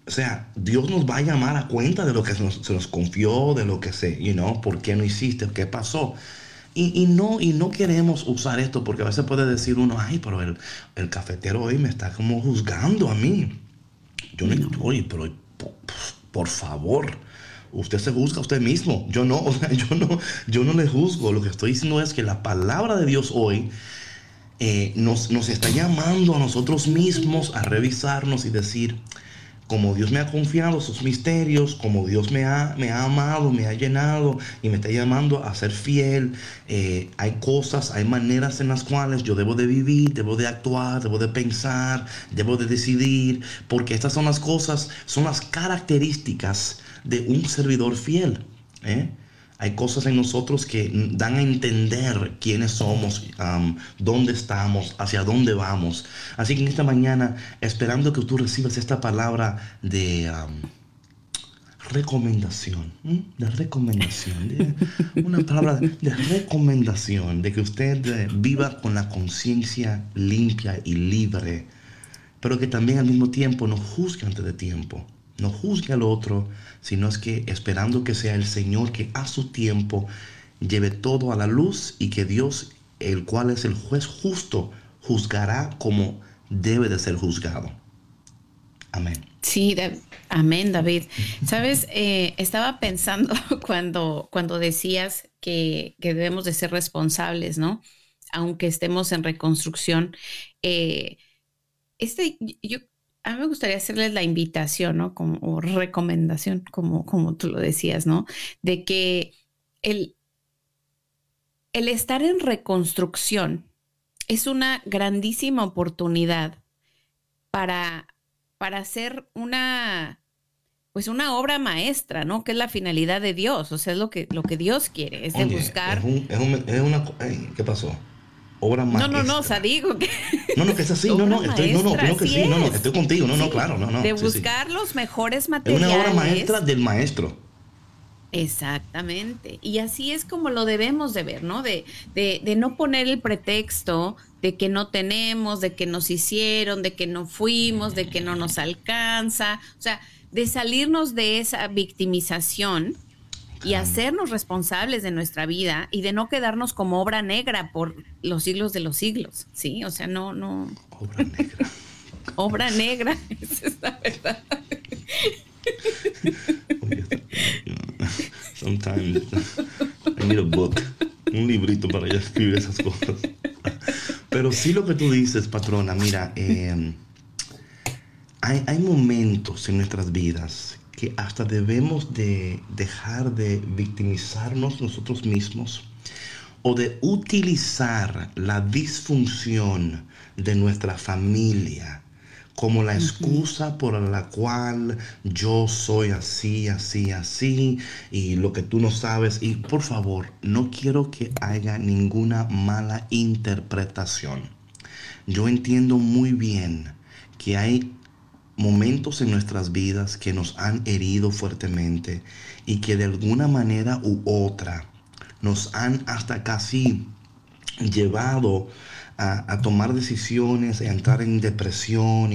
B: o sea, Dios nos va a llamar a cuenta de lo que se nos, se nos confió, de lo que se, you know, por qué no hiciste, qué pasó. Y, no, y no queremos usar esto porque a veces puede decir uno, ay, pero el, el cafetero hoy me está como juzgando a mí. Yo no, estoy, pero por, favor, usted se juzga a usted mismo. Yo no, o sea, yo no, yo no le juzgo. Lo que estoy diciendo es que la palabra de Dios hoy eh, nos, nos está llamando a nosotros mismos a revisarnos y decir, como Dios me ha confiado sus misterios, como Dios me ha, me ha amado, me ha llenado y me está llamando a ser fiel, eh, hay cosas, hay maneras en las cuales yo debo de vivir, debo de actuar, debo de pensar, debo de decidir, porque estas son las cosas, son las características de un servidor fiel. ¿eh? Hay cosas en nosotros que dan a entender quiénes somos, dónde estamos, hacia dónde vamos. Así que en esta mañana, esperando que tú recibas esta palabra de recomendación, de recomendación, una palabra de recomendación, de que usted eh, viva con la conciencia limpia y libre, pero que también al mismo tiempo no juzgue antes de tiempo no juzgue al otro, sino es que esperando que sea el Señor que a su tiempo lleve todo a la luz y que Dios, el cual es el juez justo, juzgará como debe de ser juzgado. Amén.
C: Sí, amén, David. Sabes, eh, estaba pensando cuando, cuando decías que, debemos de ser responsables, ¿no? Aunque estemos en reconstrucción. Eh, este, yo a mí me gustaría hacerles la invitación, ¿no? Como o recomendación, como, como tú lo decías, ¿no? De que el, el estar en reconstrucción es una grandísima oportunidad para, para hacer una, pues una obra maestra, ¿no? Que es la finalidad de Dios, o sea, es lo que, lo que Dios quiere, es de buscar.
B: Es, una, ¿Qué pasó? Obra maestra.
C: No, no, no, o sea, digo que.
B: No, no, que es así, no, no, estoy, no, no, creo que sí, no, no, estoy contigo, no, no, claro, no, no.
C: De buscar los mejores materiales.
B: Es una obra maestra del maestro.
C: Exactamente. Y así es como lo debemos de ver, ¿no? De, de, de no poner el pretexto de que no tenemos, de que nos hicieron, de que no fuimos, de que no nos alcanza. O sea, de salirnos de esa victimización y hacernos responsables de nuestra vida y de no quedarnos como obra negra por los siglos de los siglos, ¿sí? O sea, no, no.
B: Obra negra.
C: obra negra, esa es la verdad.
B: Sometimes I need a book, un librito para ya escribir esas cosas. Pero sí lo que tú dices, patrona, mira, eh, hay, hay momentos en nuestras vidas que hasta debemos de dejar de victimizarnos nosotros mismos o de utilizar la disfunción de nuestra familia como la excusa por la cual yo soy así, así, así, y lo que tú no sabes. Y por favor, no quiero que haya ninguna mala interpretación. Yo entiendo muy bien que hay momentos en nuestras vidas que nos han herido fuertemente y que de alguna manera u otra nos han hasta casi llevado a, tomar decisiones, a entrar en depresión.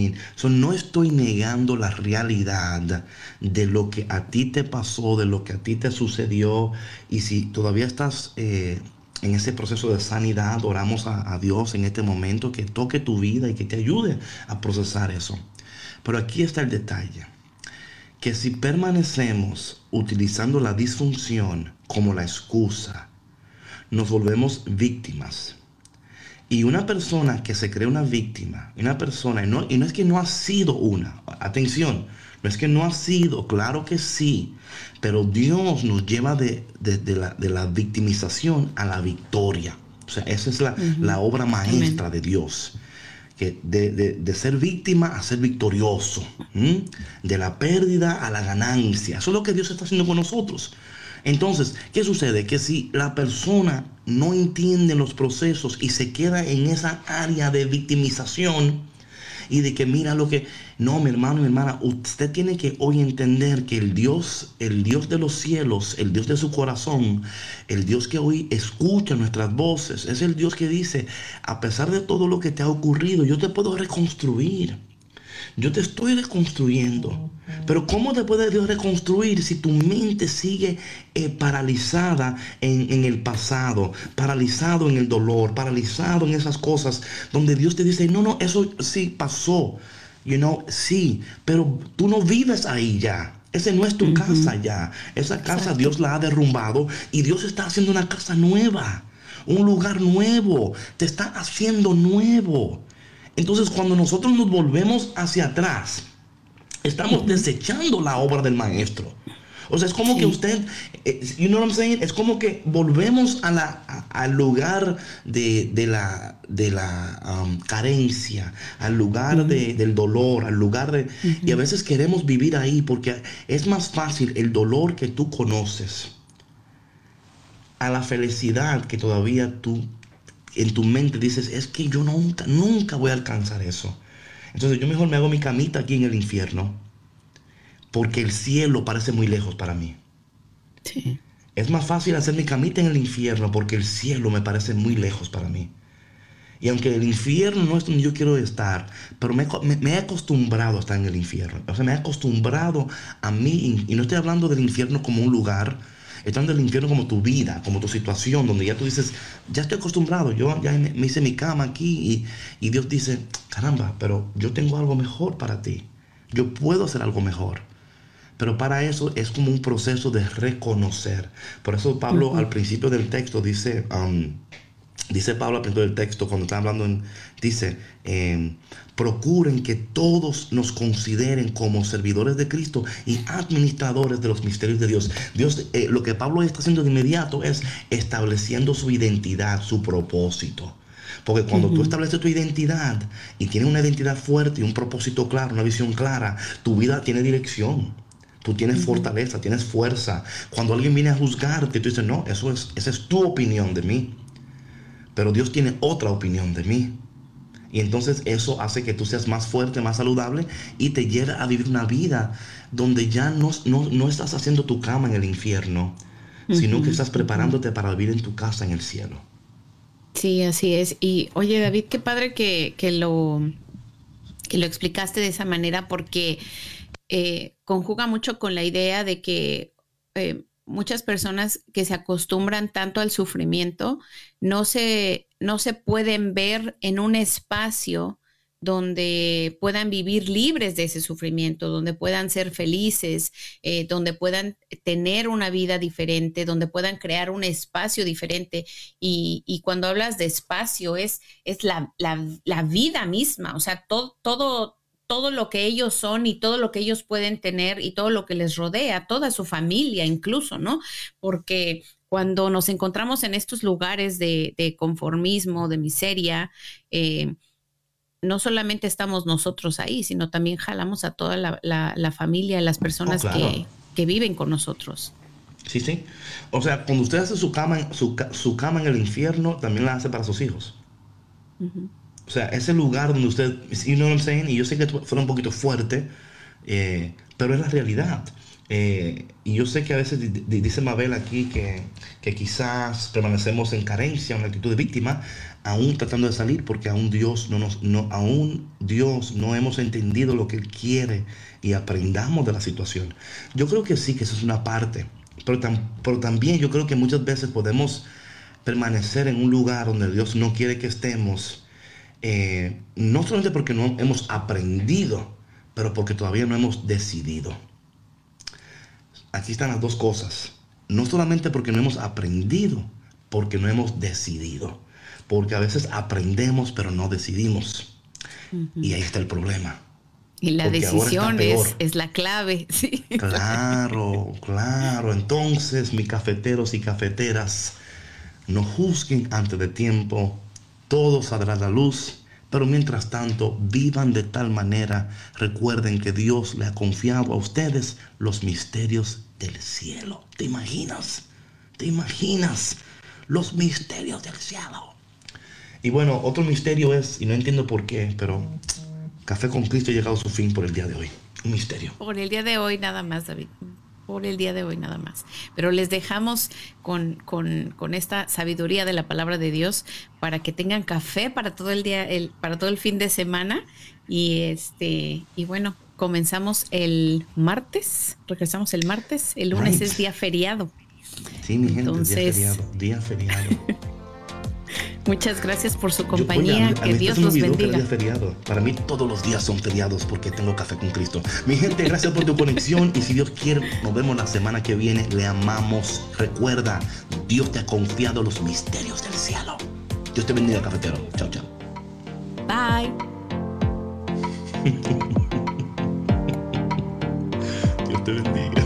B: No estoy negando la realidad de lo que a ti te pasó, de lo que a ti te sucedió. Y si todavía estás eh, en ese proceso de sanidad, oramos a Dios en este momento que toque tu vida y que te ayude a procesar eso. Pero aquí está el detalle. Que si permanecemos utilizando la disfunción como la excusa, nos volvemos víctimas y una persona que se cree una víctima, una persona, y no, y no es que no ha sido una, atención, no es que no ha sido, claro que sí, pero Dios nos lleva de, la, victimización a la victoria. O sea, esa es la, obra maestra de Dios. Que de, ser víctima a ser victorioso, de la pérdida a la ganancia. Eso es lo que Dios está haciendo con nosotros. Entonces, ¿qué sucede? Que si la persona no entiende los procesos y se queda en esa área de victimización y de que mira lo que... No, mi hermano, mi hermana, usted tiene que hoy entender que el Dios, el Dios de los cielos, el Dios de su corazón, el Dios que hoy escucha nuestras voces, es el Dios que dice, a pesar de todo lo que te ha ocurrido, yo te puedo reconstruir. Yo te estoy reconstruyendo. Pero ¿cómo te puede Dios reconstruir si tu mente sigue eh, paralizada en, el pasado, paralizado en el dolor, paralizado en esas cosas donde Dios te dice, no, no, eso sí pasó. You know, sí, pero tú no vives ahí ya. Ese no es tu casa ya. Esa casa Dios la ha derrumbado y Dios está haciendo una casa nueva, un lugar nuevo. Te está haciendo nuevo. Entonces cuando nosotros nos volvemos hacia atrás, estamos desechando la obra del maestro. O sea, es como que usted, eh, you know what I'm saying? Es como que volvemos a la, al lugar de, la, de la um, carencia, al lugar del dolor, al lugar de... Y a veces queremos vivir ahí porque es más fácil el dolor que tú conoces a la felicidad que todavía tú en tu mente dices, es que yo nunca, nunca voy a alcanzar eso. Entonces yo mejor me hago mi camita aquí en el infierno, porque el cielo parece muy lejos para mí. Sí. Es más fácil hacer mi camita en el infierno porque el cielo me parece muy lejos para mí. Y aunque el infierno no es donde yo quiero estar, pero me, me, he acostumbrado a estar en el infierno. O sea, me he acostumbrado a mí, y no estoy hablando del infierno como un lugar, estando en el infierno como tu vida, como tu situación, donde ya tú dices, ya estoy acostumbrado, yo ya me, hice mi cama aquí y, Dios dice, caramba, pero yo tengo algo mejor para ti. Yo puedo hacer algo mejor. Pero para eso es como un proceso de reconocer. Por eso Pablo al principio del texto dice, um, dice Pablo al principio del texto, cuando está hablando, en, dice, em, procuren que todos nos consideren como servidores de Cristo y administradores de los misterios de Dios. Dios, eh, lo que Pablo está haciendo de inmediato es estableciendo su identidad, su propósito. Porque cuando tú estableces tu identidad y tienes una identidad fuerte y un propósito claro, una visión clara, tu vida tiene dirección. Tú tienes fortaleza, tienes fuerza. Cuando alguien viene a juzgarte, tú dices, no, eso es, esa es tu opinión de mí. Pero Dios tiene otra opinión de mí. Y entonces eso hace que tú seas más fuerte, más saludable y te lleva a vivir una vida donde ya no, no, estás haciendo tu cama en el infierno, sino que estás preparándote para vivir en tu casa en el cielo.
C: Sí, así es. Y oye, David, qué padre que, lo, que lo explicaste de esa manera porque eh, conjuga mucho con la idea de que eh, muchas personas que se acostumbran tanto al sufrimiento no se, no se pueden ver en un espacio donde puedan vivir libres de ese sufrimiento, donde puedan ser felices, eh, donde puedan tener una vida diferente, donde puedan crear un espacio diferente. Y, cuando hablas de espacio es, es la, la, vida misma, o sea, todo, todo, todo lo que ellos son y todo lo que ellos pueden tener y todo lo que les rodea, toda su familia incluso, ¿no? Porque cuando nos encontramos en estos lugares de, conformismo, de miseria, eh, no solamente estamos nosotros ahí, sino también jalamos a toda la, la, familia, las personas oh, que, que, viven con nosotros.
B: Sí, sí. O sea, cuando usted hace su cama, su, su cama en el infierno, también la hace para sus hijos. O sea, ese lugar donde usted, you know what I'm saying? Y yo sé que fue un poquito fuerte, eh, pero es la realidad. Eh, y yo sé que a veces dice Mabel aquí que, que, quizás permanecemos en carencia, en la actitud de víctima, aún tratando de salir, porque aún Dios no nos, no, aún Dios no hemos entendido lo que Él quiere y aprendamos de la situación. Yo creo que sí, que eso es una parte, pero, pero también yo creo que muchas veces podemos permanecer en un lugar donde Dios no quiere que estemos, eh, no solamente porque no hemos aprendido, pero porque todavía no hemos decidido aquí están las dos cosas. No solamente porque no hemos aprendido, porque no hemos decidido. Porque a veces aprendemos pero no decidimos. Y ahí está el problema.
C: Y la decisión es, la clave. Sí.
B: Claro, claro. Entonces, mis cafeteros y cafeteras, no juzguen antes de tiempo. Todo saldrá a la luz pero mientras tanto, vivan de tal manera, recuerden que Dios le ha confiado a ustedes los misterios del cielo. ¿Te imaginas? ¿Te imaginas? Los misterios del cielo. Y bueno, otro misterio es, y no entiendo por qué, pero Café con Cristo ha llegado a su fin por el día de hoy. Un misterio.
C: Por el día de hoy nada más, David por el día de hoy nada más. Pero les dejamos con, con, esta sabiduría de la palabra de Dios para que tengan café para todo el día, el, para todo el fin de semana. Y este, y bueno, comenzamos el martes, regresamos el martes, el lunes es día feriado.
B: Sí, mi gente, día feriado, día feriado.
C: Muchas gracias por su compañía. que Dios los bendiga.
B: feriado. Para mí todos los días son feriados porque tengo café con Cristo. Mi gente, gracias por tu conexión y si Dios quiere, nos vemos la semana que viene. Le amamos. Recuerda, Dios te ha confiado los misterios del cielo. Dios te bendiga, cafetero. Chao, chao.
C: Bye.
B: Dios te bendiga.